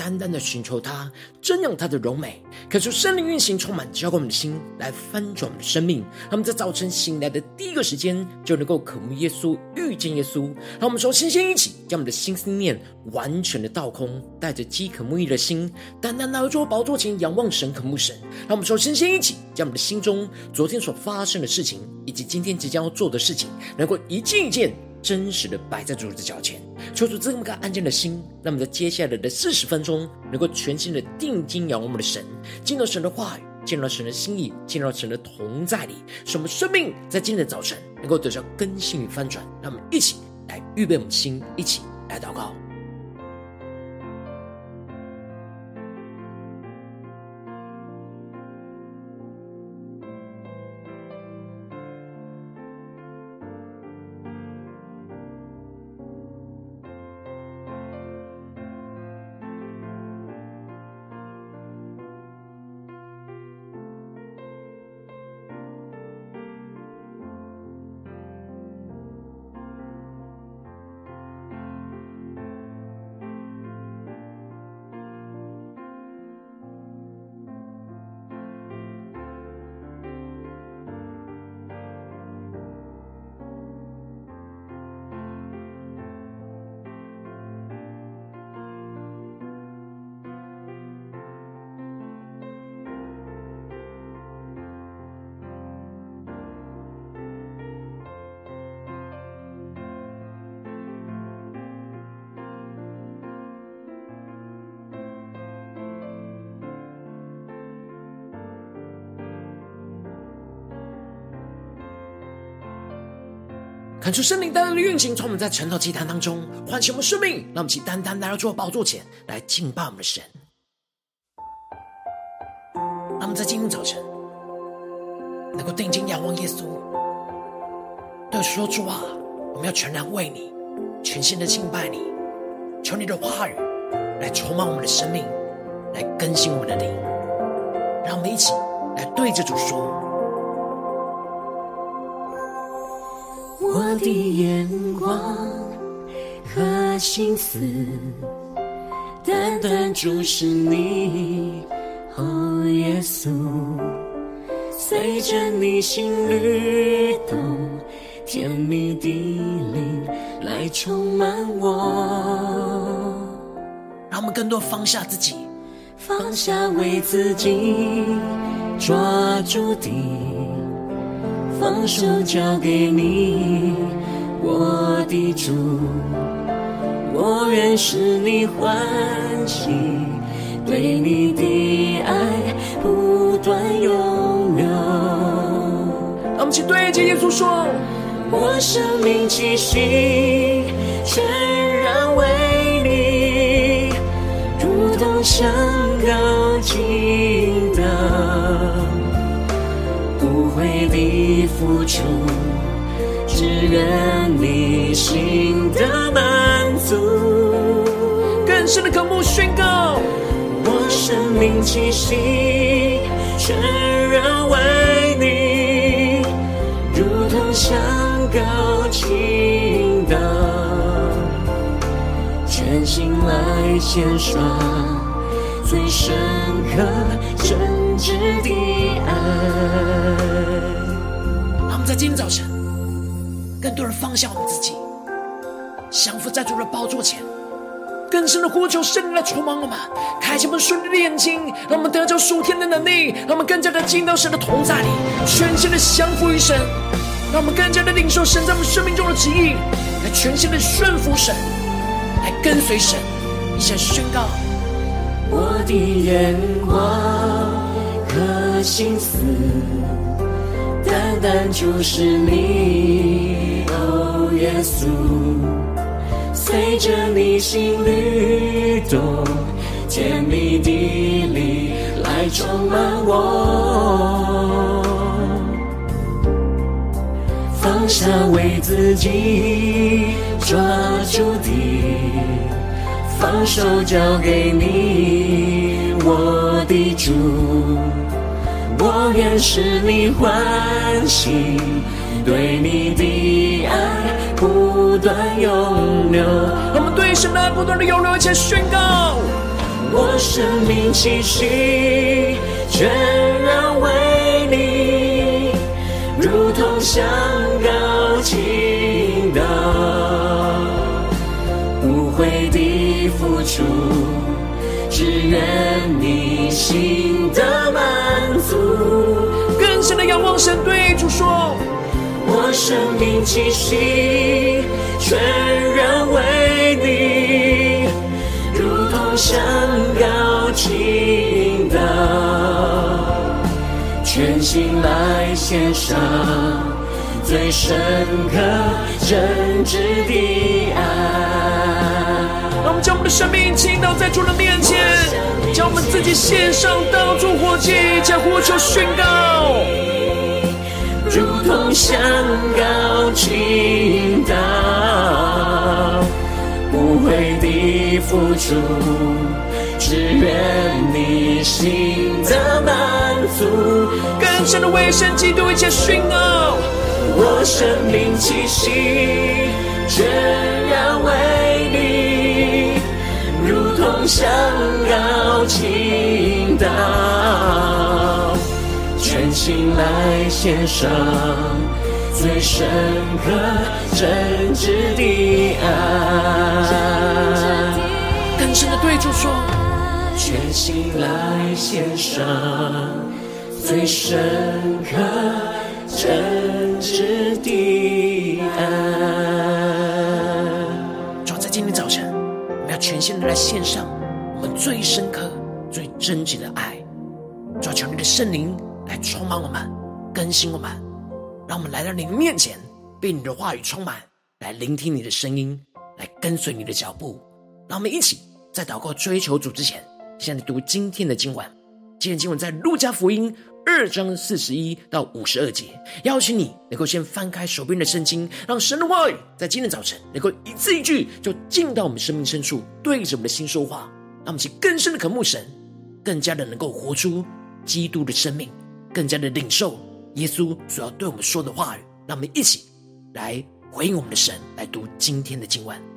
单单的寻求他，瞻仰他的柔美，恳求圣灵运行，充满浇灌我们的心，来翻转我们的生命。他们在早晨醒来的第一个时间，就能够渴慕耶稣，遇见耶稣。让我们说，先先一起，将我们的心思念完全的倒空，带着饥渴慕义的心，单单来到宝座前仰望神，渴慕神。让我们说，先先一起，将我们的心中昨天所发生的事情，以及今天即将要做的事情，能够一件一件。真实的摆在主的脚前，求主这么个安静的心，那么在接下来的四十分钟，能够全心的定睛仰望我们的神，见到神的话语，见到神的心意，见到神的同在里，使我们生命在今天的早晨能够得到更新与翻转。那么一起来预备我们的心，一起来祷告。看出圣灵单单的运行，从我们在晨祷祭坛当中唤醒我们生命，让我们起单单来到主的宝座前来敬拜我们的神。让我们在今天早晨能够定睛仰望耶稣，对说主啊，我们要全然为你，全心的敬拜你，求你的话语来充满我们的生命，来更新我们的灵。让我们一起来对着主说。我的眼光和心思，单单注视你，哦，耶稣，随着你心律动，甜蜜的灵来充满我。让我们更多放下自己，放下为自己抓住的。放手交给你，我的主，我愿使你欢喜，对你的爱不断永留。让我们去对着耶稣说：我生命气息全然为你，如同香膏倾倒。你付出，只愿你心的满足。更深的渴慕宣告，我生命气息全然为你，如同香膏倾倒，全心来献上最深刻真挚的爱。在今天早晨，更多人放下我们自己，降服在主的宝座前，更深的呼求圣灵来充满我们，开启我们属灵的眼睛，让我们得着属天的能力，让我们更加的进到神的同在里，全新的降服于神，让我们更加的领受神在我们生命中的旨意，来全新的顺服神，来跟随神，一起宣告：我的眼光和心思。单单就是你，哦，耶稣，随着你心律动，甜蜜的灵来充满我。放下为自己抓住的，放手交给你，我的主。我愿使你欢喜，对你的爱不断涌流。我们对神的爱不断的涌流，一起宣告。我生命气息全然为你，如同香膏倾倒，无悔的付出，只愿你心的满足。更深的仰望神，对主说：我生命气息全然为你。如同山高倾倒，全心来献上最深刻真挚的爱。让我们将我们的生命倾倒在主的面前，将我们自己献上当作活祭，将呼求宣告，如同香膏倾倒。无悔的付出，只愿你心的满足。更深的为神基督一切宣告，我生命气息全然为你，如同香膏倾倒，全心来献上。最深刻、真挚的爱，更深的对主说，全心来献上最深刻、真挚的全心的来献上我们最深刻、最真挚的爱。主求你的圣灵来充满我们，更新我们。让我们来到你的面前，被你的话语充满，来聆听你的声音，来跟随你的脚步。让我们一起在祷告追求主之前，先来读今天的经文。今天经文在路加福音二章四十一到五十二节。邀请你能够先翻开手边的圣经，让神的话语在今天早晨能够一字一句就进到我们生命深处，对着我们的心说话。让我们去更深的渴慕神，更加的能够活出基督的生命，更加的领受。耶稣所要对我们说的话语，让我们一起来回应我们的神，来读今天的经文。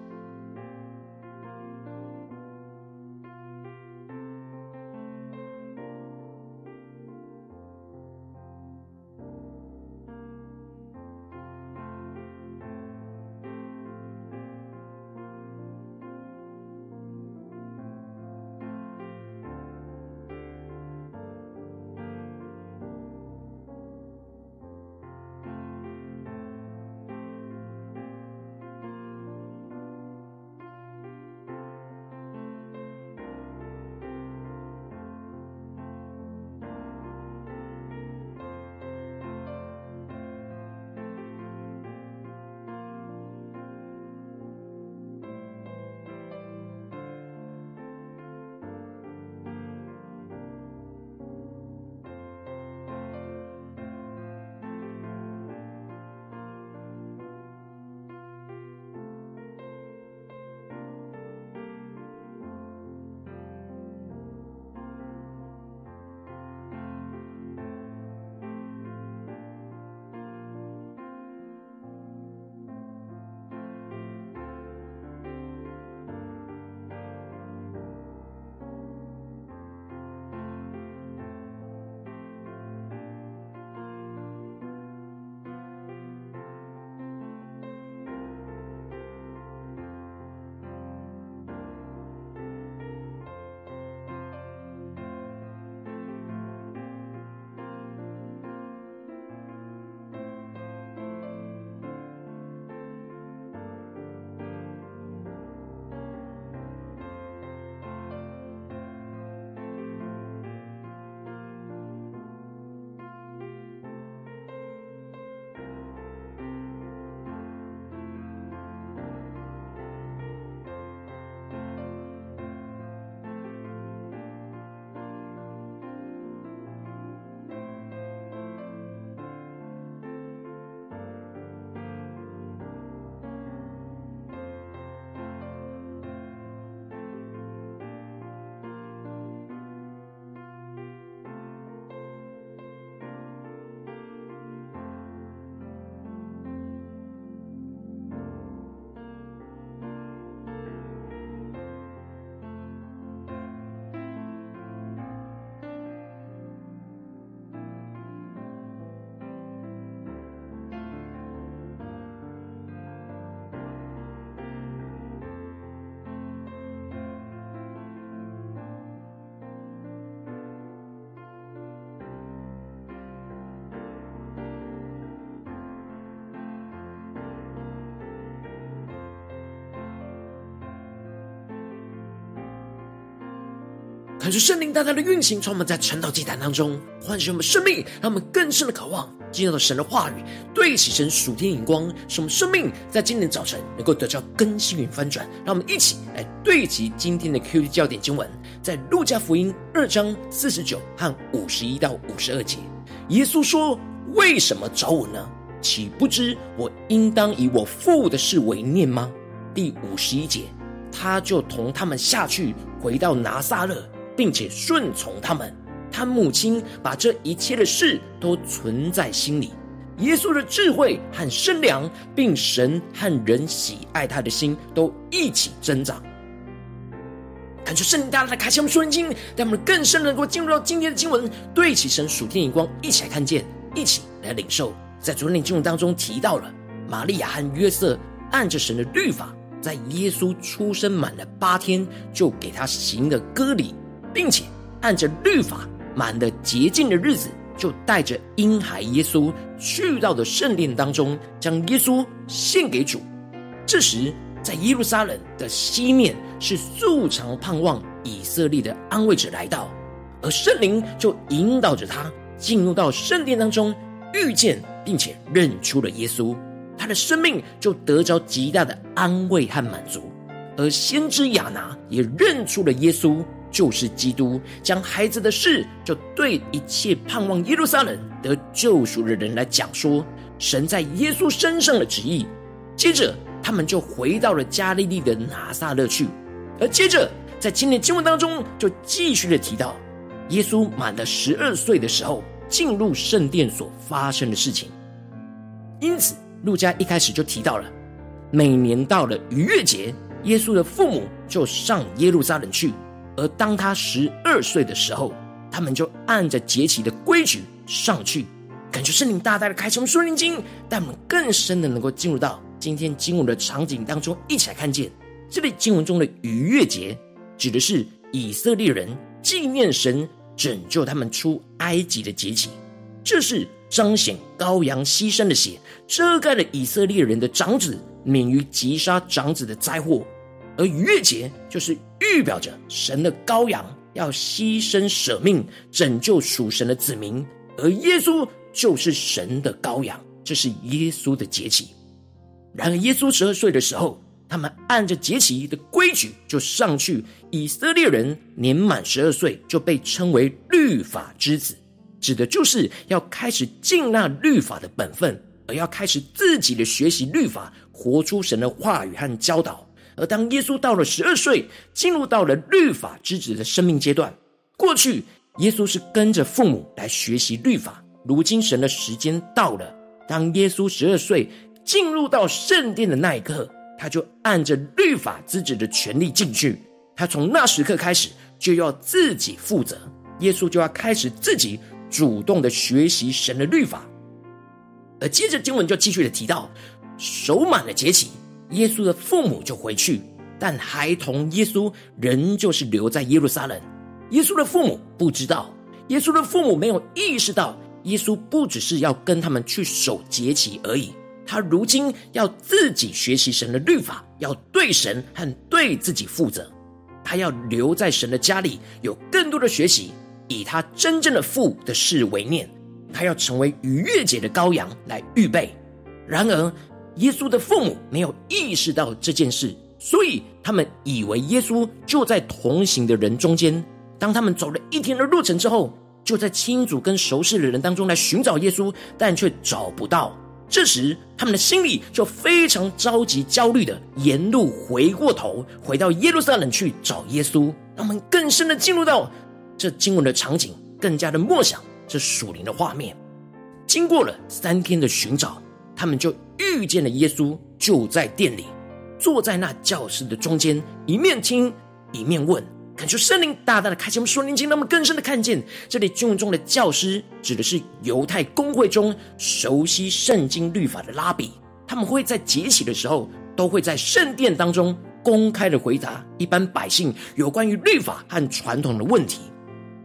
看出圣灵大大的运行，充满在晨祷祭坛当中，唤醒我们生命，让我们更深的渴望进入到神的话语，对齐神属天眼光，使我们生命在今天早晨能够得到更新与翻转。让我们一起来对齐今天的 QD 焦点经文，在路加福音二章四十九和五十一到五十二节，耶稣说：“为什么找我呢？岂不知我应当以我父的事为念吗？”第五十一节，他就同他们下去，回到拿撒勒。并且顺从他们，他母亲把这一切的事都存在心里。耶稣的智慧和身量，并神和人喜爱他的心，都一起增长。感谢圣灵大大的开启我们属灵经，让我们更深能够进入到今天的经文，对齐神属天眼光，一起来看见，一起来领受。在昨天的经文当中提到了玛利亚和约瑟按着神的律法，在耶稣出生满了八天，就给他行了割礼。并且按着律法满了洁净的日子，就带着婴孩耶稣去到了圣殿当中，将耶稣献给主。这时，在耶路撒冷的西面是素常盼望以色列的安慰者来到，而圣灵就引导着他进入到圣殿当中，遇见并且认出了耶稣，他的生命就得着极大的安慰和满足。而先知亚拿也认出了耶稣。就是基督，将孩子的事就对一切盼望耶路撒冷得救赎的人来讲说，神在耶稣身上的旨意。接着，他们就回到了加利利的拿撒勒去。而接着，在今天经文当中，就继续的提到，耶稣满了十二岁的时候，进入圣殿所发生的事情。因此，路加一开始就提到了，每年到了逾越节，耶稣的父母就上耶路撒冷去。而当他十二岁的时候，他们就按着节期的规矩上去，感觉圣灵大大的开启我们属灵经，带我们更深的能够进入到今天经文的场景当中，一起来看见这里经文中的逾越节，指的是以色列人纪念神拯救他们出埃及的节期，这是彰显羔羊牺牲的血遮盖了以色列人的长子免于击杀长子的灾祸。而逾越节就是预表着神的羔羊要牺牲舍命拯救属神的子民，而耶稣就是神的羔羊，这是耶稣的节期。然而，耶稣十二岁的时候，他们按着节期的规矩就上去。以色列人年满十二岁就被称为律法之子，指的就是要开始尽那律法的本分，而要开始自己的学习律法，活出神的话语和教导。而当耶稣到了十二岁，进入到了律法之子的生命阶段。过去，耶稣是跟着父母来学习律法。如今，神的时间到了，当耶稣十二岁进入到圣殿的那一刻，他就按着律法之子的权利进去。他从那时刻开始，就要自己负责。耶稣就要开始自己主动的学习神的律法。而接着经文就继续的提到，守满了节期。耶稣的父母就回去，但孩童耶稣仍旧是留在耶路撒冷。耶稣的父母不知道，耶稣的父母没有意识到，耶稣不只是要跟他们去守节期而已，他如今要自己学习神的律法，要对神和对自己负责。他要留在神的家里，有更多的学习，以他真正的父的事为念。他要成为逾越节的羔羊来预备。然而，耶稣的父母没有意识到这件事，所以他们以为耶稣就在同行的人中间。当他们走了一天的路程之后，就在亲族跟熟识的人当中来寻找耶稣，但却找不到。这时，他们的心里就非常着急、焦虑的沿路回过头，回到耶路撒冷去找耶稣。让我们更深的进入到这经文的场景，更加的默想这属灵的画面。经过了三天的寻找。他们就遇见了耶稣，就在殿里，坐在那教室的中间，一面听一面问，感觉圣灵大大的开启我们属灵经，让我们更深的看见，这里经文中的教师指的是犹太公会中熟悉圣经律法的拉比，他们会在节期的时候，都会在圣殿当中公开的回答一般百姓有关于律法和传统的问题，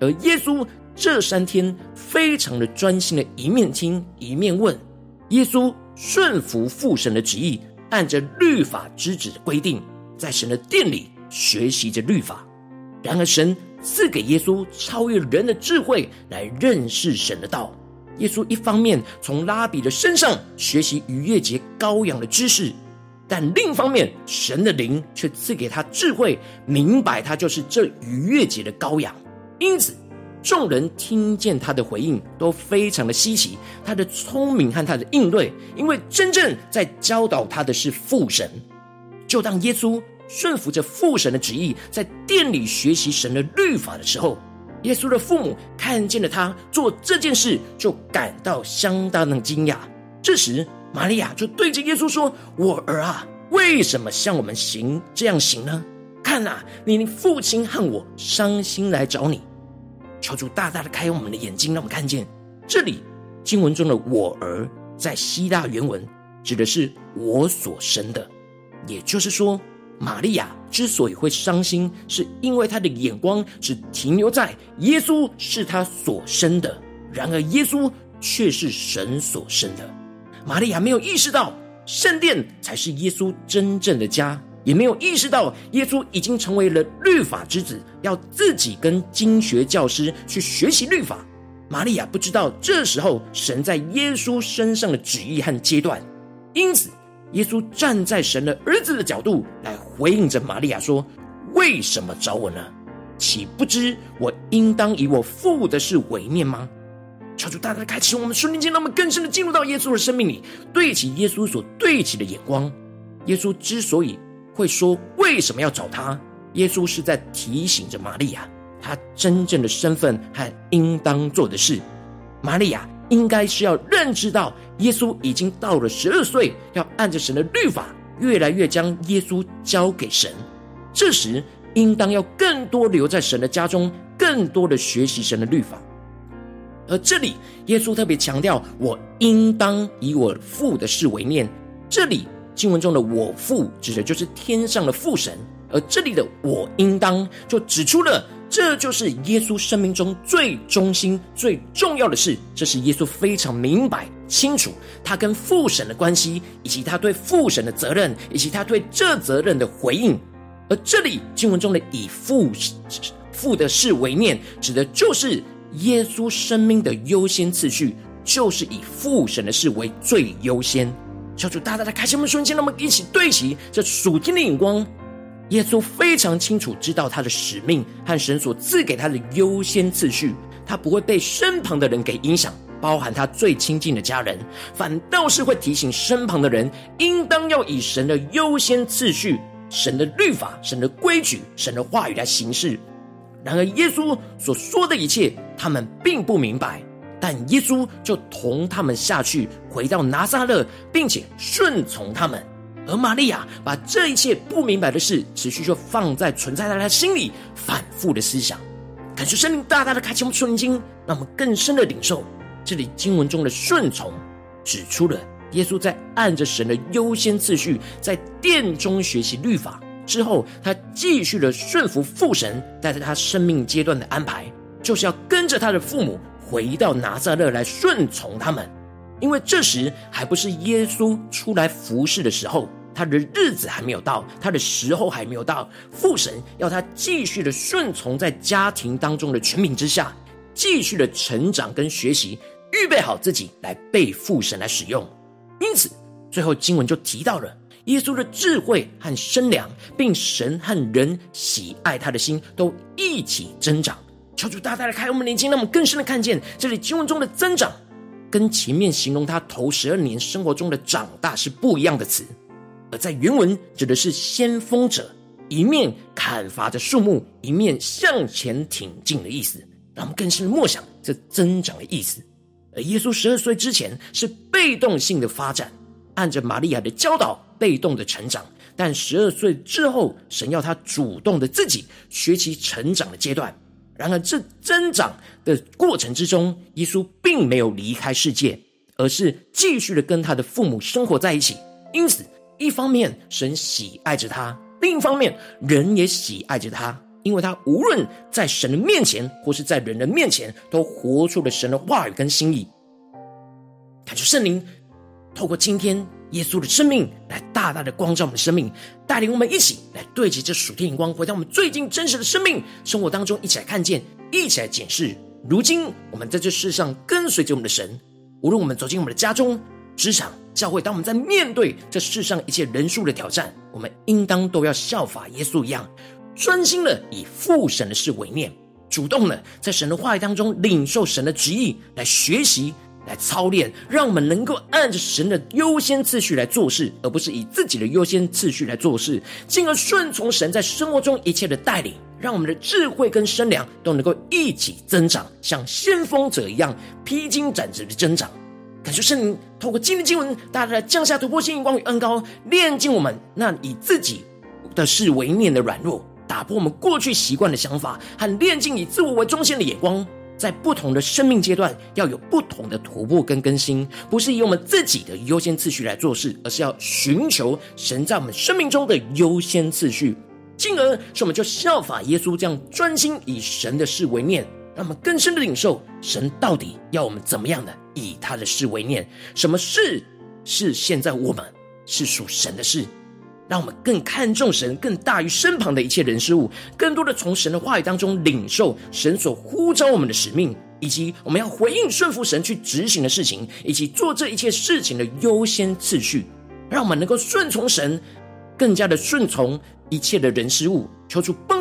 而耶稣这三天非常的专心的，一面听一面问。耶稣顺服父神的旨意，按着律法之子的规定，在神的殿里学习着律法。然而，神赐给耶稣超越人的智慧来认识神的道。耶稣一方面从拉比的身上学习逾越节羔羊的知识，但另一方面，神的灵却赐给他智慧，明白他就是这逾越节的羔羊。因此，众人听见他的回应，都非常的稀奇，他的聪明和他的应对，因为真正在教导他的是父神。就当耶稣顺服着父神的旨意，在殿里学习神的律法的时候，耶稣的父母看见了他做这件事，就感到相当的惊讶。这时，玛利亚就对着耶稣说：“我儿啊，为什么向我们行这样行呢？看啊，你父亲和我伤心来找你。”求主大大的开我们的眼睛，让我们看见这里经文中的“我儿”在希腊原文指的是我所生的，也就是说，玛利亚之所以会伤心，是因为她的眼光只停留在耶稣是她所生的，然而耶稣却是神所生的。玛利亚没有意识到圣殿才是耶稣真正的家。也没有意识到耶稣已经成为了律法之子，要自己跟经学教师去学习律法。玛利亚不知道这时候神在耶稣身上的旨意和阶段，因此耶稣站在神的儿子的角度来回应着玛利亚说：“为什么找我呢？岂不知我应当以我父的事为念吗？”求主大大开启我们属灵间，让我们更深的进入到耶稣的生命里，对齐耶稣所对齐的眼光。耶稣之所以会说为什么要找他？耶稣是在提醒着玛利亚，他真正的身份和应当做的事。玛利亚应该是要认知到，耶稣已经到了十二岁，要按着神的律法，越来越将耶稣交给神。这时，应当要更多留在神的家中，更多的学习神的律法。而这里，耶稣特别强调，我应当以我父的事为念。这里。经文中的“我父”指的就是天上的父神，而这里的“我应当”就指出了，这就是耶稣生命中最中心、最重要的事。这是耶稣非常明白清楚他跟父神的关系，以及他对父神的责任，以及他对这责任的回应。而这里经文中的“以父父的事为念”，指的就是耶稣生命的优先次序，就是以父神的事为最优先。求主大大的开启我们瞬间，让我们一起对齐这属天的眼光。耶稣非常清楚知道他的使命和神所赐给他的优先次序，他不会被身旁的人给影响，包含他最亲近的家人，反倒是会提醒身旁的人，应当要以神的优先次序、神的律法、神的规矩、神的话语来行事。然而，耶稣所说的一切，他们并不明白。但耶稣就同他们下去，回到拿撒勒，并且顺从他们。而玛利亚把这一切不明白的事，持续就放在存在在他心里，反复的思想。感谢圣灵大大的开启我们属灵经，让我们更深的领受这里经文中的顺从，指出了耶稣在按着神的优先次序，在殿中学习律法之后，他继续的顺服父神带着他生命阶段的安排，就是要跟着他的父母。回到拿撒勒来顺从他们，因为这时还不是耶稣出来服侍的时候，他的日子还没有到，他的时候还没有到。父神要他继续的顺从在家庭当中的权柄之下，继续的成长跟学习，预备好自己来被父神来使用。因此，最后经文就提到了耶稣的智慧和身量，并神和人喜爱他的心都一起增长。求主大大的开我们的眼睛，让我们更深的看见这里经文中的增长，跟前面形容他头十二年生活中的长大是不一样的词。而在原文指的是先锋者一面砍伐着树木，一面向前挺进的意思。让我们更深的默想这增长的意思。而耶稣十二岁之前是被动性的发展，按着玛利亚的教导被动的成长，但十二岁之后，神要他主动的自己学习成长的阶段。然而，这增长的过程之中，耶稣并没有离开世界，而是继续的跟他的父母生活在一起。因此，一方面神喜爱着他，另一方面人也喜爱着他，因为他无论在神的面前或是在人的面前，都活出了神的话语跟心意。感谢圣灵透过今天耶稣的生命来大大的光照我们的生命，带领我们一起来对齐这属天眼光，回到我们最近真实的生命生活当中，一起来看见，一起来检视。如今我们在这世上跟随着我们的神，无论我们走进我们的家中、职场、教会，当我们在面对这世上一切人数的挑战，我们应当都要效法耶稣一样，专心的以父神的事为念，主动的在神的话语当中领受神的旨意，来学习。来操练，让我们能够按着神的优先次序来做事，而不是以自己的优先次序来做事，进而顺从神在生活中一切的带领，让我们的智慧跟身量都能够一起增长，像先锋者一样披荆斩棘的增长。感谢圣灵透过今天经文，大大的降下突破性光与恩膏，炼净我们那以自己的事为念的软弱，打破我们过去习惯的想法，和炼净以自我为中心的眼光。在不同的生命阶段，要有不同的突破跟更新，不是以我们自己的优先次序来做事，而是要寻求神在我们生命中的优先次序，进而使我们就效法耶稣这样专心以神的事为念，让我们更深的领受神到底要我们怎么样的以他的事为念，什么事是现在我们是属神的事。让我们更看重神，更大于身旁的一切人事物，更多的从神的话语当中领受神所呼召我们的使命，以及我们要回应顺服神去执行的事情，以及做这一切事情的优先次序，让我们能够顺从神，更加的顺从一切的人事物，求出帮。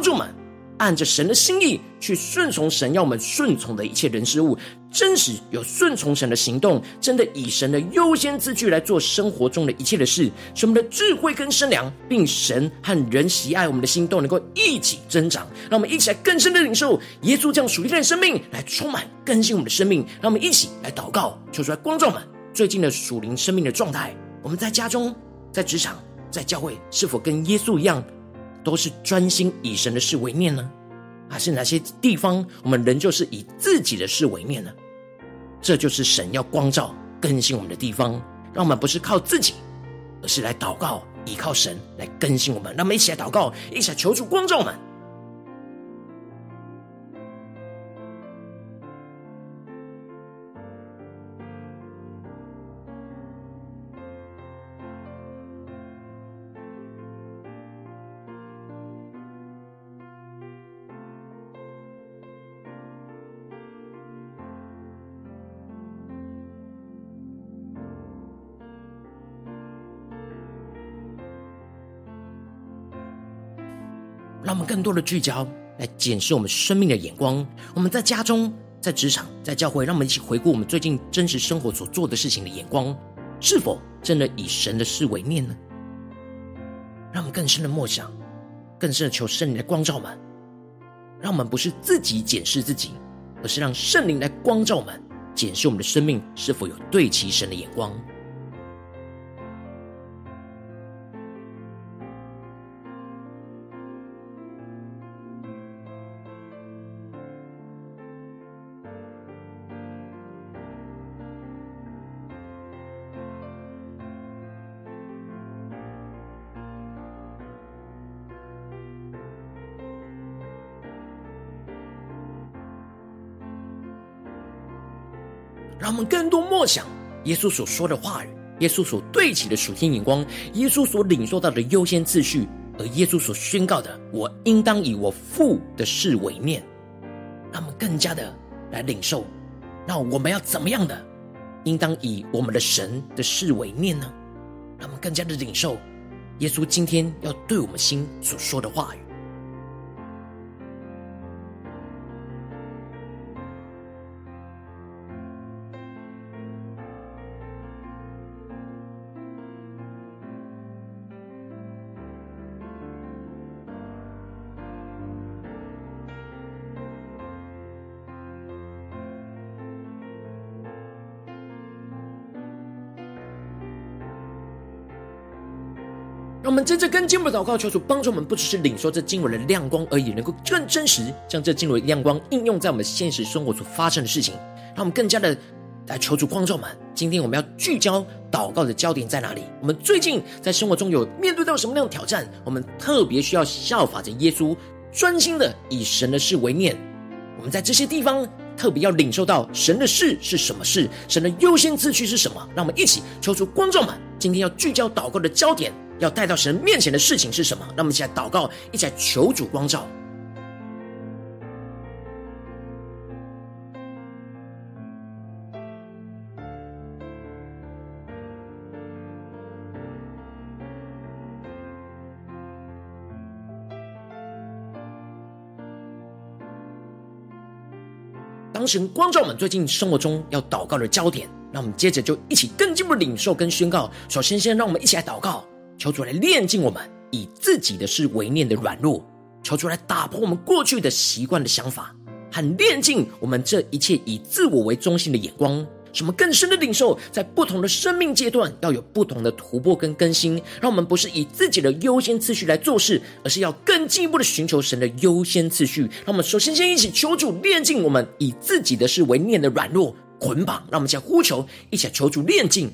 按着神的心意去顺从神要我们顺从的一切人事物，真实有顺从神的行动，真的以神的优先次序来做生活中的一切的事，使我们的智慧跟身量，并神和人喜爱我们的心都能够一起增长。让我们一起来更深的领受耶稣这样属灵的生命，来充满更新我们的生命。让我们一起来祷告，求出来光照们最近的属灵生命的状态。我们在家中、在职场、在教会，是否跟耶稣一样？都是专心以神的事为念呢？还是哪些地方我们仍旧是以自己的事为念呢？这就是神要光照更新我们的地方，让我们不是靠自己，而是来祷告，依靠神来更新我们。那么一起来祷告，一起来求助光照我们。更多的聚焦来检视我们生命的眼光。我们在家中、在职场、在教会，让我们一起回顾我们最近真实生活所做的事情的眼光，是否真的以神的事为念呢？让我们更深的默想，更深的求圣灵来光照我们。让我们不是自己检视自己，而是让圣灵来光照我们，检视我们的生命是否有对齐神的眼光。们更多默想耶稣所说的话语，耶稣所对齐的属天眼光，耶稣所领受到的优先次序，而耶稣所宣告的，我应当以我父的事为念。让我们更加的来领受，那我们要怎么样的，应当以我们的神的事为念呢？让我们更加的领受耶稣今天要对我们心所说的话语。让我们真正跟经文祷告，求主帮助我们，不只是领受这经文的亮光而已，能够更真实将这经文的亮光应用在我们现实生活所发生的事情。让我们更加的来求主光照们。今天我们要聚焦祷告的焦点在哪里？我们最近在生活中有面对到什么样的挑战？我们特别需要效法着耶稣，专心的以神的事为念。我们在这些地方特别要领受到神的事是什么事，神的优先次序是什么。让我们一起求出光照们，今天要聚焦祷告的焦点，要带到神面前的事情是什么？让我们一起来祷告，一起来求主光照。当神光照我们最近生活中要祷告的焦点，那我们接着就一起更进一步领受跟宣告。首先，先让我们一起来祷告，求主来炼净我们以自己的事为念的软弱，求主来打破我们过去的习惯的想法，和炼净我们这一切以自我为中心的眼光。什么更深的领受，在不同的生命阶段要有不同的突破跟更新，让我们不是以自己的优先次序来做事，而是要更进一步的寻求神的优先次序。让我们首先先一起求主炼净我们以自己的事为念的软弱捆绑，让我们一起呼求，一起求主炼净。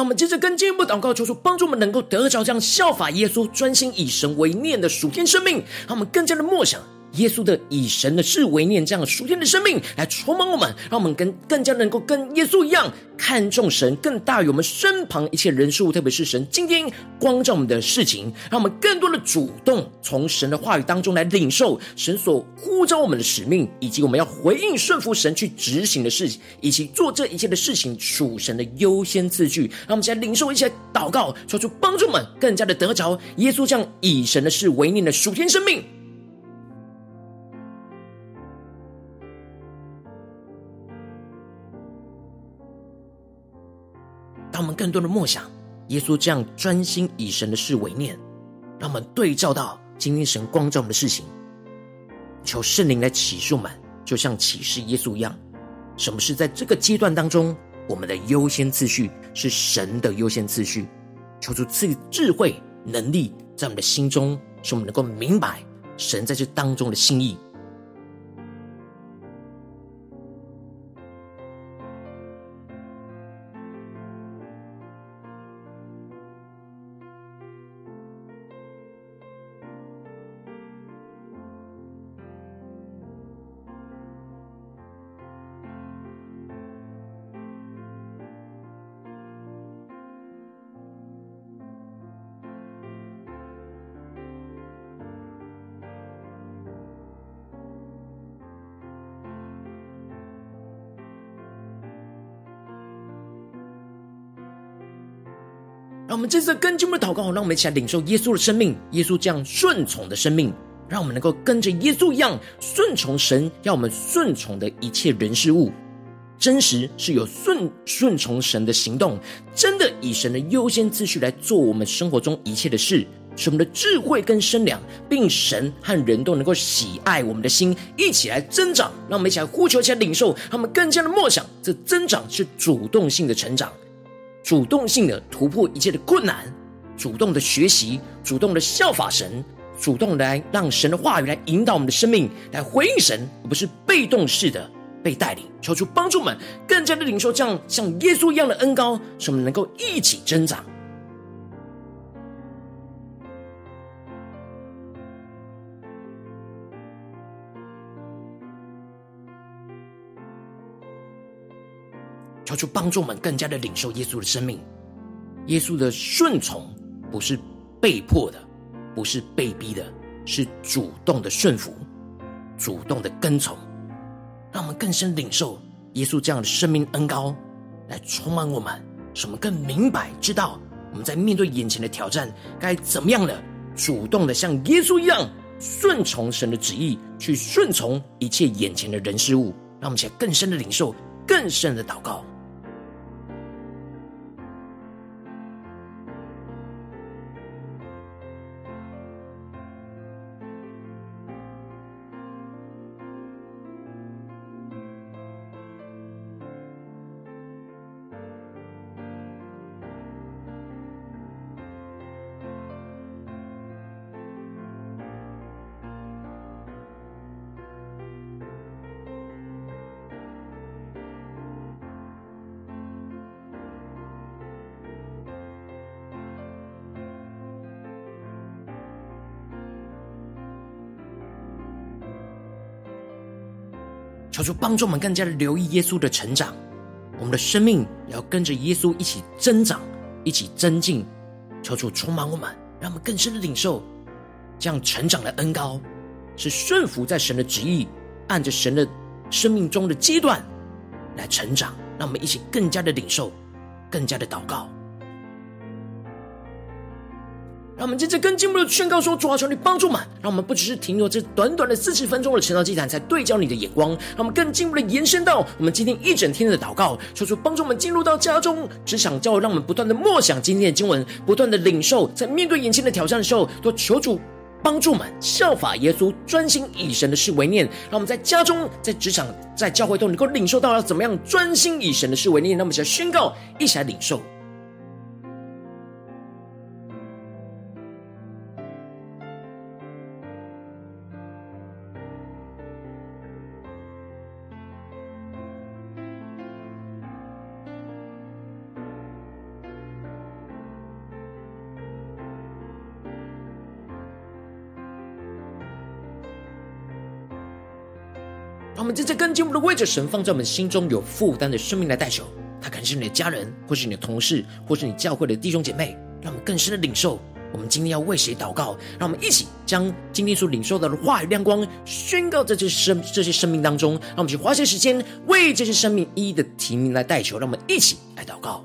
让我们接着跟进一步祷告，求主帮助我们能够得着这样效法耶稣、专心以神为念的属天生命，让我们更加的默想。耶稣的以神的事为念，这样属天的生命来充满我们，让我们更更加能够跟耶稣一样看重神，更大于我们身旁一切人事物，特别是神今天光照我们的事情，让我们更多的主动从神的话语当中来领受神所呼召我们的使命，以及我们要回应顺服神去执行的事情，以及做这一切的事情属神的优先次序。让我们现在领受一些祷告，求出帮助们更加的得着耶稣这样以神的事为念的属天生命。更多的默想耶稣这样专心以神的事为念，让我们对照到今天神光照我们的事情，求圣灵来启示我们，就像启示耶稣一样，什么是在这个阶段当中我们的优先次序是神的优先次序，求主赐智慧能力在我们的心中，使我们能够明白神在这当中的心意。这次跟进我们的祷告，让我们一起来领受耶稣的生命，耶稣这样顺从的生命，让我们能够跟着耶稣一样顺从神，要我们顺从的一切人事物。真实是有顺顺从神的行动，真的以神的优先次序来做我们生活中一切的事，使我们的智慧跟身量，并神和人都能够喜爱我们的心一起来增长。让我们一起来呼求，起来领受，让我们更加的默想，这增长是主动性的成长。主动性的突破一切的困难，主动的学习，主动的效法神，主动来让神的话语来引导我们的生命，来回应神，而不是被动式的被带领。求主帮助们更加的领受这样像耶稣一样的恩高，使我们能够一起增长。求主帮助我们更加的领受耶稣的生命，耶稣的顺从不是被迫的，不是被逼的，是主动的顺服，主动的跟从。让我们更深领受耶稣这样的生命恩膏，来充满我们，使我们更明白知道我们在面对眼前的挑战，该怎么样的主动的像耶稣一样顺从神的旨意，去顺从一切眼前的人事物。让我们且更深的领受，更深的祷告。求主帮助我们更加的留意耶稣的成长，我们的生命也要跟着耶稣一起增长，一起增进。求主充满我们，让我们更深的领受这样成长的恩膏，是顺服在神的旨意，按着神的生命中的阶段来成长。让我们一起更加的领受，更加的祷告。让我们接着更进一步的宣告说：“主啊，求你帮助我们，让我们不只是停留这短短的四十分钟的晨祷祭坛，才对焦你的眼光，让我们更进一步的延伸到我们今天一整天的祷告。求主帮助我们进入到家中、职场、教会，让我们不断的默想今天的经文，不断的领受，在面对眼前的挑战的时候，都求主帮助我们效法耶稣，专心以神的事为念。让我们在家中、在职场、在教会都能够领受到要怎么样专心以神的事为念。让我们一起来宣告，一起来领受。”让我们在跟进我们的位置神放在我们心中有负担的生命来代求，他可能是你的家人，或是你的同事，或是你教会的弟兄姐妹。让我们更深的领受，我们今天要为谁祷告？让我们一起将今天所领受到的话语亮光宣告在这些生这些生命当中。让我们去花些时间为这些生命一一的提名来代求。让我们一起来祷告。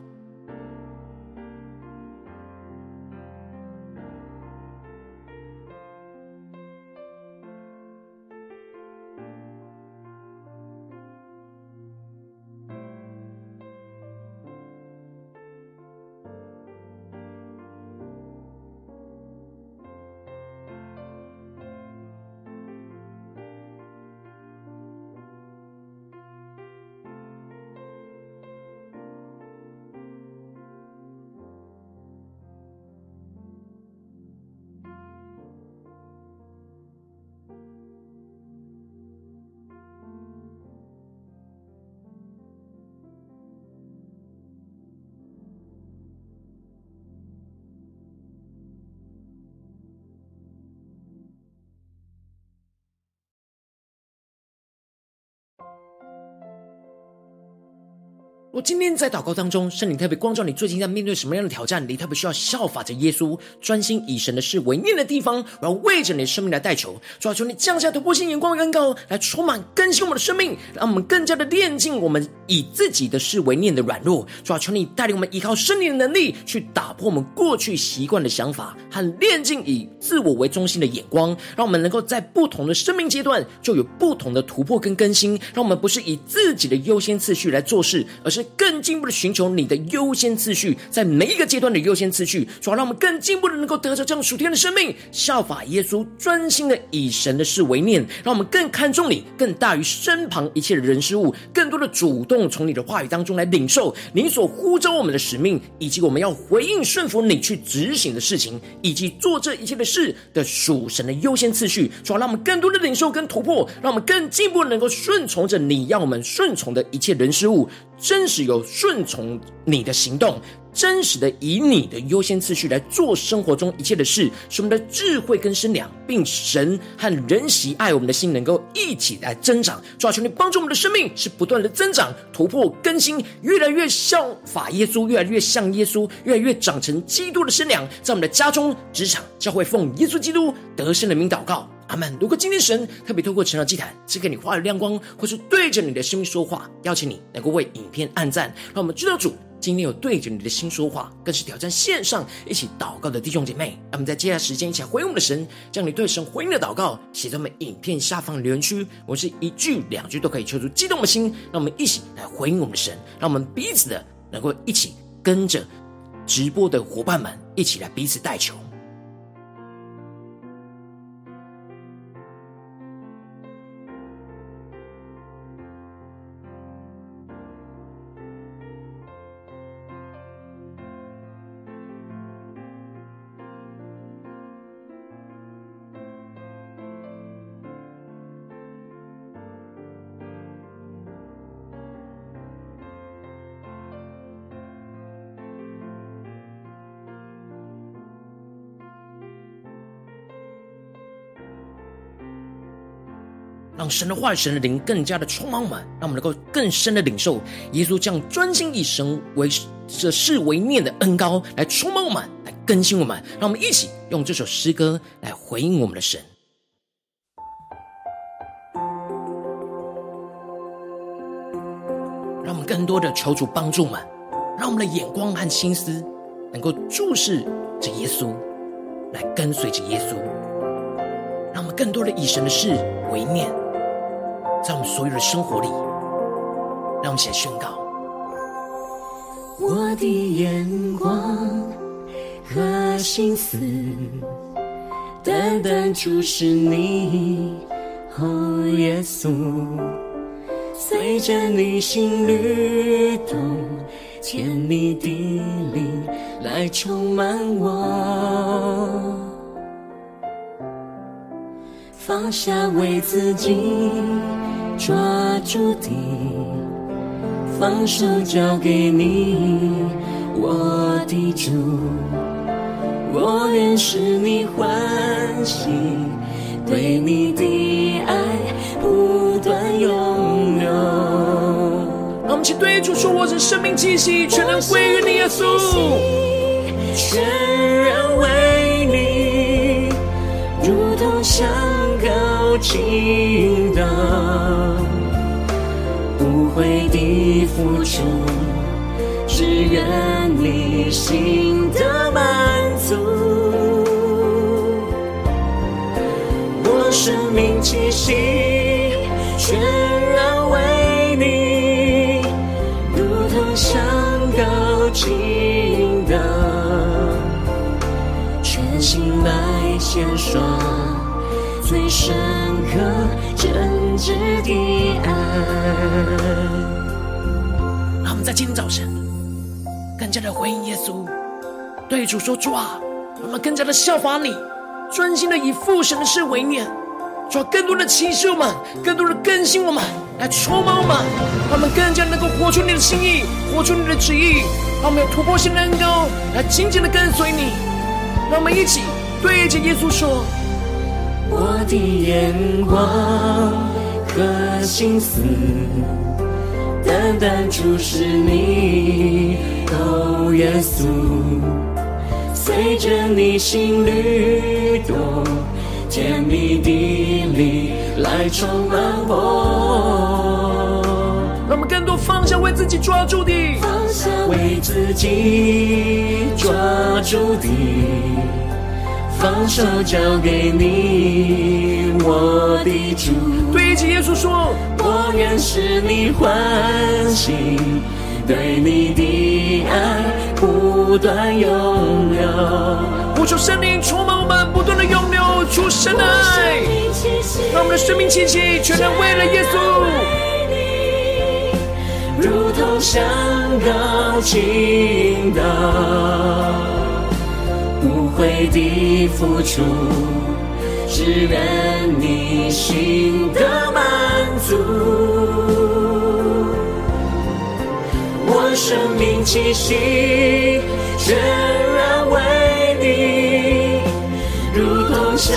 我今天在祷告当中，圣灵特别光照你，最近在面对什么样的挑战？你特别需要效法着耶稣，专心以神的事为念的地方，我要为着你的生命来代求。主啊，求你降下突破性眼光的恩膏，来充满更新我们的生命，让我们更加的炼净我们以自己的事为念的软弱。主啊，求你带领我们依靠圣灵的能力，去打破我们过去习惯的想法和炼净以自我为中心的眼光，让我们能够在不同的生命阶段就有不同的突破跟更新。让我们不是以自己的优先次序来做事，而是更进一步的寻求你的优先次序，在每一个阶段的优先次序，主要让我们更进一步的能够得着这样属天的生命，效法耶稣，专心的以神的事为念，让我们更看重你，更大于身旁一切的人事物，更多的主动从你的话语当中来领受你所呼召我们的使命，以及我们要回应顺服你去执行的事情，以及做这一切的事的属神的优先次序，主要让我们更多的领受跟突破，让我们更进一步能够顺从着你要我们顺从的一切人事物。真实有顺从你的行动，真实的以你的优先次序来做生活中一切的事，使我们的智慧跟身量，并神和人喜爱我们的心能够一起来增长。主啊，求你帮助我们的生命是不断的增长、突破、更新，越来越效法耶稣，越来越像耶稣，越来越长成基督的身量，在我们的家中、职场、教会，奉耶稣基督得胜的名祷告。阿门。如果今天神特别透过晨祷祭坛赐给你话语亮光，或是对着你的生命说话，邀请你能够为影片按赞，让我们知道主今天有对着你的心说话，更是挑战线上一起祷告的弟兄姐妹。那我们在接下来时间一起来回应我们的神，将你对神回应的祷告写在我们影片下方留言区。我是一句两句都可以求出激动的心，让我们一起来回应我们的神，让我们彼此的能够一起跟着直播的伙伴们一起来彼此带球。让神的话语、神的灵更加的充满我们，让我们能够更深的领受耶稣这样专心以神为这事为念的恩膏来充满我们，来更新我们。让我们一起用这首诗歌来回应我们的神。让我们更多的求主帮助我们，让我们的眼光和心思能够注视着耶稣，来跟随着耶稣。让我们更多的以神的事为念。在我们所有的生活里，让我们一起来宣告：我的眼光和心思，单单注视你，哦，耶稣，随着你心律动，甜蜜的灵来充满我，放下为自己。抓住的，放手交给你，我的主，我愿使你欢喜，对你的爱不断拥有。让我们一起对主说：“我是生命气息，全然归于你耶稣，全然为你，如同香膏倾倒。”无悔的付出，只愿你心的满足。我生命气息全然为你，如同香膏倾倒，全心来献上最深刻真挚的爱。让我们在今天早晨，更加的回应耶稣，对主说：“主啊，我们更加的效法你，专心的以父神的事为念，主啊，更多的启示我们，更多的更新我们，来充满我们，让我们更加能够活出你的心意，活出你的旨意，让我们有突破性的恩膏，来紧紧的跟随你。让我们一起对着耶稣说：我的眼光和心思。”单单注视你，哦，耶稣，随着你心律动，甜蜜的灵来充满我。让我们更多放下为自己抓住的，放下为自己抓住的，放手交给你，我的主。对起耶稣说。我愿使你欢喜，对你的爱不断拥有。呼求圣灵充满我们，不断的涌流出神的爱，让我们的生命气息全然为了耶稣，如同香膏倾倒，无悔的付出，只愿你心的满足。我生命气息全然为你，如同香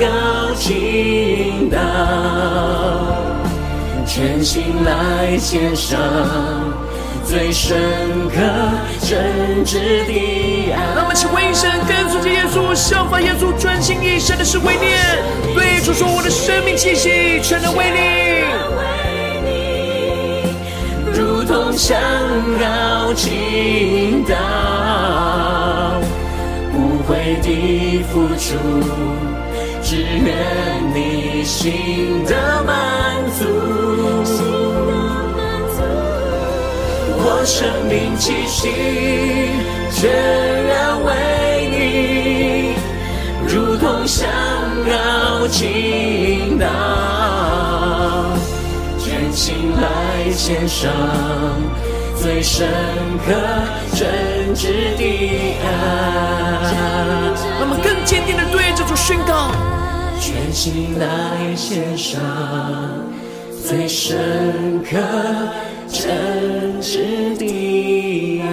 膏倾倒，全心来献上最深刻真挚的爱。让我们一起为神跟随着耶稣，效法耶稣，专心一生的是为念，对主说：“我的生命气息全能为你。”香膏倾倒，无悔的付出，只愿你心的满足。生命气息全然为你，如同香膏倾倒，全心来献上。最深刻真挚的爱，让我们更坚定的对这主宣告，全心来献上最深刻真挚的爱。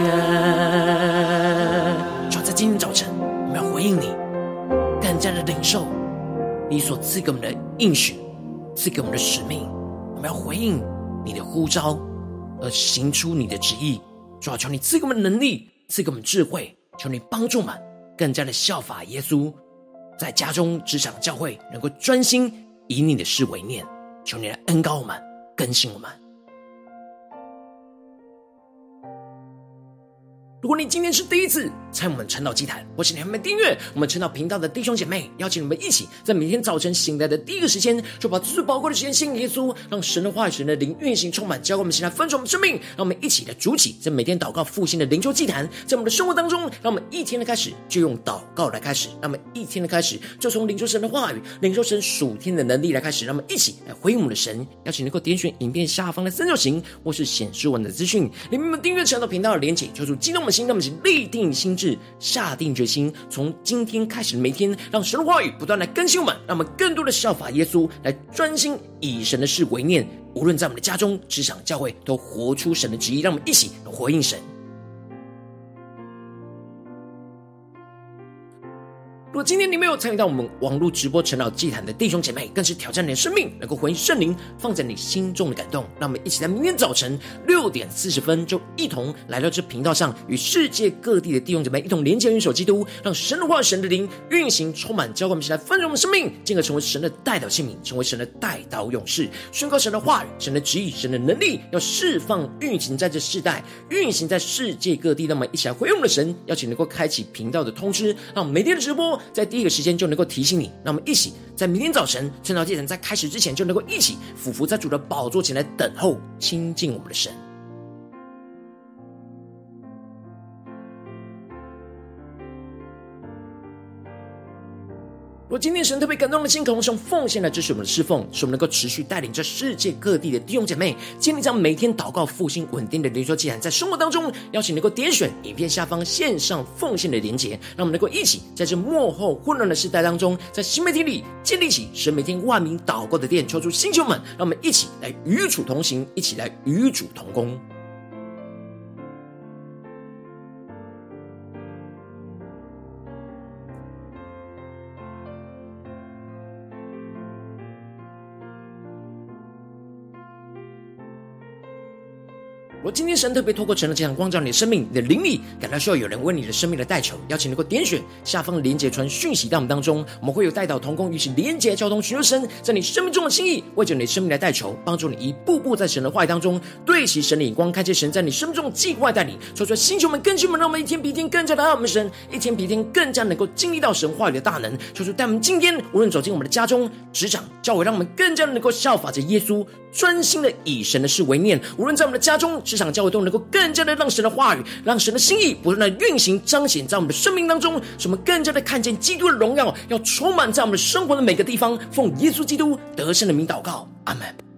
就在今天早晨，我们要回应你，更加的领受你所赐给我们的应许，赐给我们的使命，我们要回应你的呼召，而行出你的旨意。主啊，求你赐给我们能力，赐给我们智慧，求你帮助我们更加的效法耶稣，在家中、职场、教会，能够专心以你的事为念。求你来恩膏我们，更新我们。如果你今天是第一次参与我们晨祷祭坛，或是你还没订阅我们晨祷频道的弟兄姐妹，邀请你们一起在每天早晨醒来的第一个时间，就把最宝贵的时间献给耶稣，让神的话语、神的灵运行充满，教灌我们现在分盛我们生命。让我们一起来主起，在每天祷告复兴的灵修祭坛，在我们的生活当中，让我们一天的开始就用祷告来开始，让我们一天的开始就从领受神的话语、领受神属天的能力来开始，让我们一起来回应我们的神。邀请能够点选影片下方的三角形，或是显示文的资讯，里面有订阅晨祷频道的连结，求主激动我们。心，让我们立定心智，下定决心，从今天开始每天，让神的话语不断来更新我们，让我们更多的效法耶稣，来专心以神的事为念。无论在我们的家中、职场、教会，都活出神的旨意。让我们一起回应神。今天你没有参与到我们网络直播晨祷祭坛的弟兄姐妹，更是挑战你的生命，能够回应圣灵放在你心中的感动。让我们一起在明天早晨六点四十分，就一同来到这频道上，与世界各地的弟兄姐妹一同连接、元首基督，让神的话、神的灵运行充满，浇灌我们一起来丰盛我们生命，进而成为神的代祷器皿，成为神的代祷勇士，宣告神的话语、神的旨意、神的能力，要释放运行在这世代，运行在世界各地。那么一起来回应我们的神，邀请能够开启频道的通知，让每天的直播。在第一个时间就能够提醒你，让我们一起在明天早晨趁早祭坛在开始之前就能够一起俯伏在主的宝座前来等候亲近我们的神。若今天神特别感动的心，渴望用奉献来支持我们的侍奉，使我们能够持续带领着世界各地的弟兄姐妹，建立这样每天祷告复兴稳定的灵修祭坛，在生活当中，邀请能够点选影片下方线上奉献的连结，让我们能够一起在这幕后混乱的时代当中，在新媒体里建立起神每天万名祷告的殿，抽出星球们，让我们一起来与主同行，一起来与主同工。我今天神特别透过晨祷祭坛光照你的生命，你的灵里感到需要有人为你的生命的代求，邀请能够点选下方连结传讯息到我们当中，我们会有代祷同工，与其连结交通，寻求神在你生命中的心意，为着你的生命来代求，帮助你一步步在神的话语当中对齐神的眼光，看见神在你生命中的计划带领，说出来星球们、更新们，让我们一天比一天更加的爱我们神，一天比一天更加能够经历到神话语的大能，说出带我们今天无论走进我们的家中、职场、教会，让我们更加能够效法着耶稣，专心的以神的事为念，无论在我们的家中。这场教会都能够更加的让神的话语，让神的心意不断的运行彰显在我们的生命当中，使我们更加的看见基督的荣耀，要充满在我们生活的每个地方。奉耶稣基督得胜的名祷告，阿门。